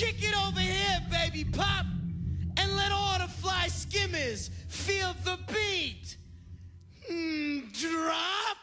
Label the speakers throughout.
Speaker 1: Kick it over here, baby pop, and let all the fly skimmers feel the beat. Mm, drop.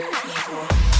Speaker 2: 衣服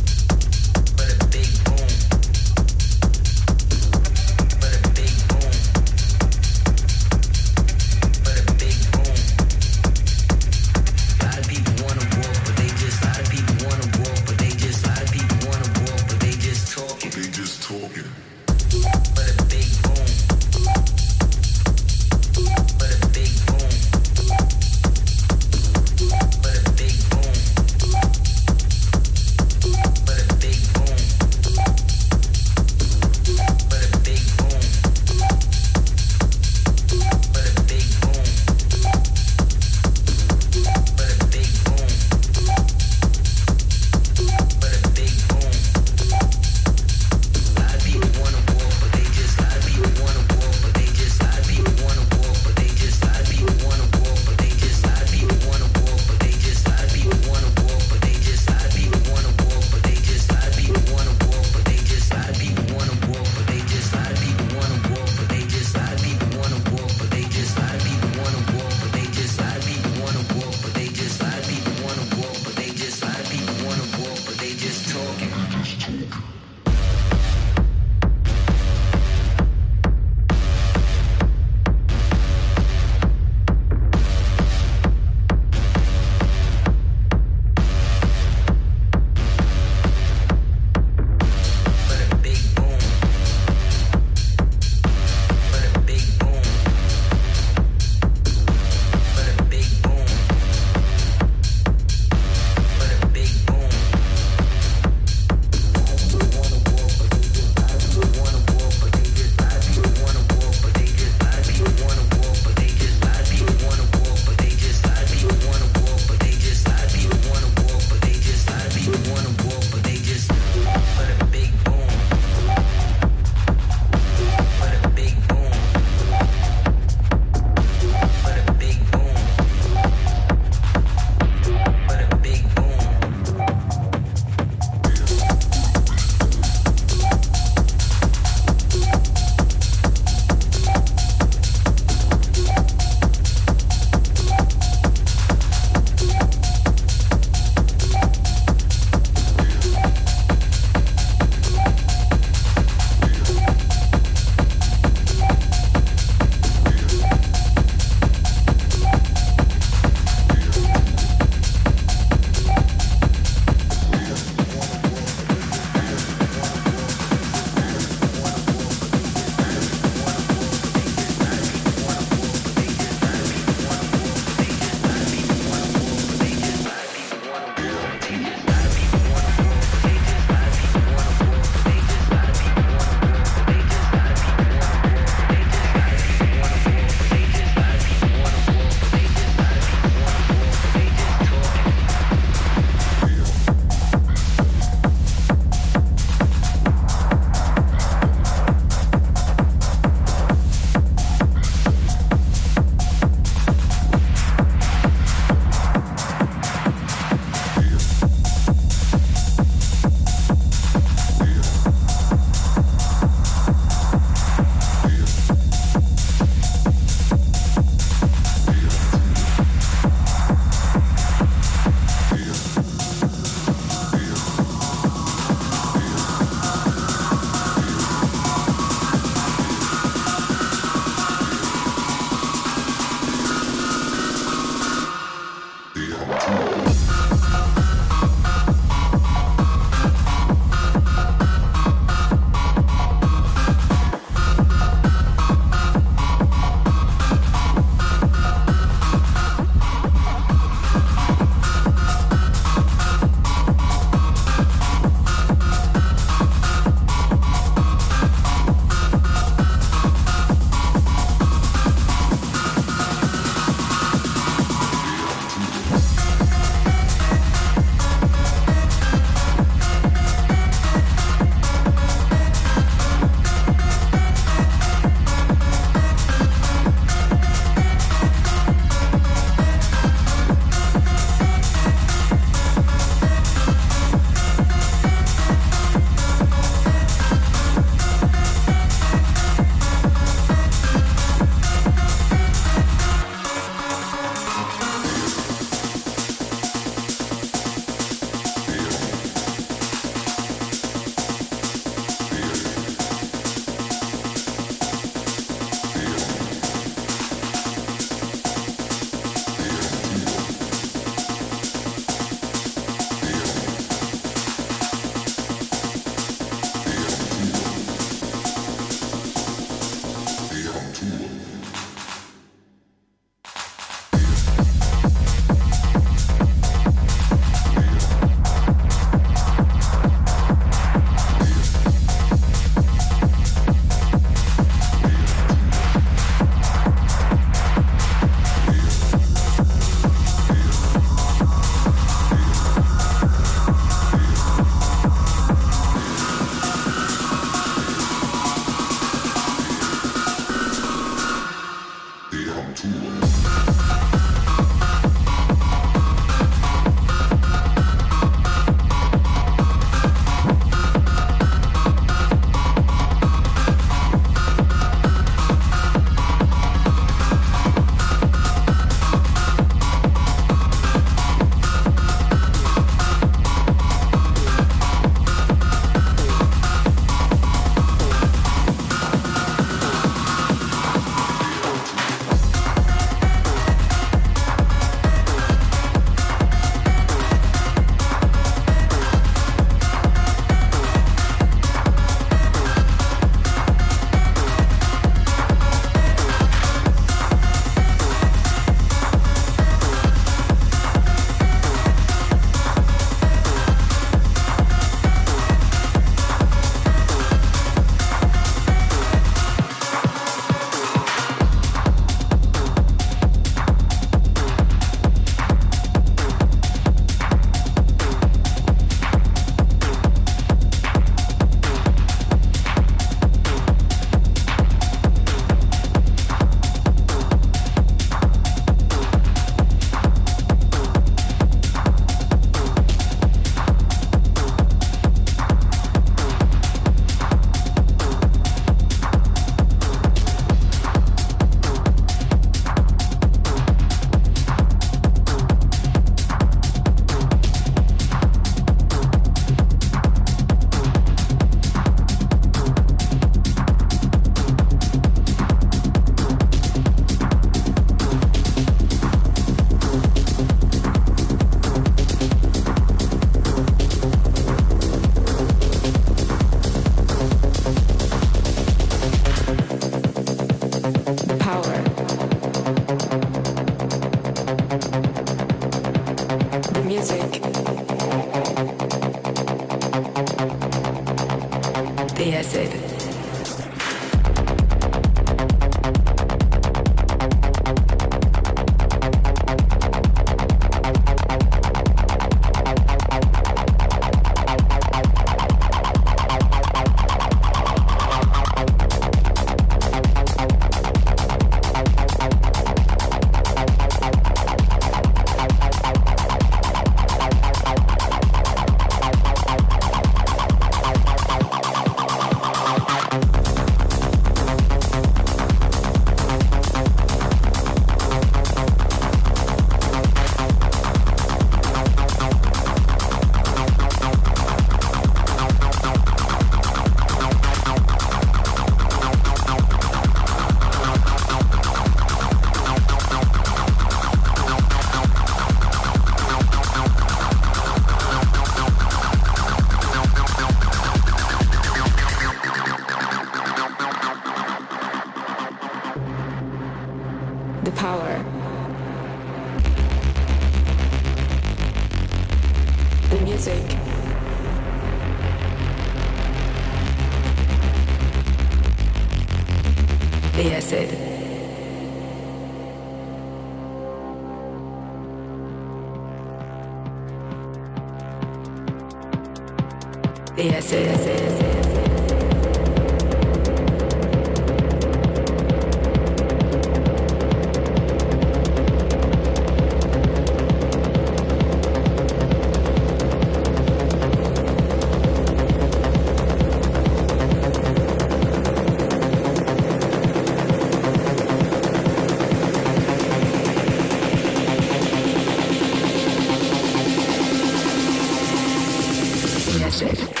Speaker 2: Music.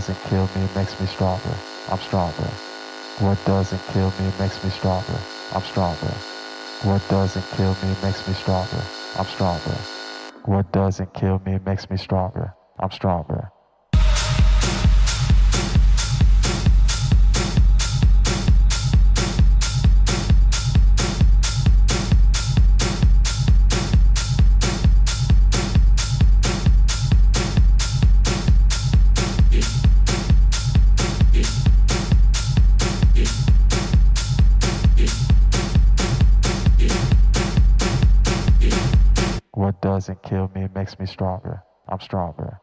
Speaker 3: Doesn't kill me makes me stronger. I'm stronger. What doesn't kill me makes me stronger. I'm stronger. What doesn't kill me makes me stronger. I'm stronger. What doesn't kill me makes me stronger. I'm stronger. Doesn't kill me it makes me stronger. I'm stronger.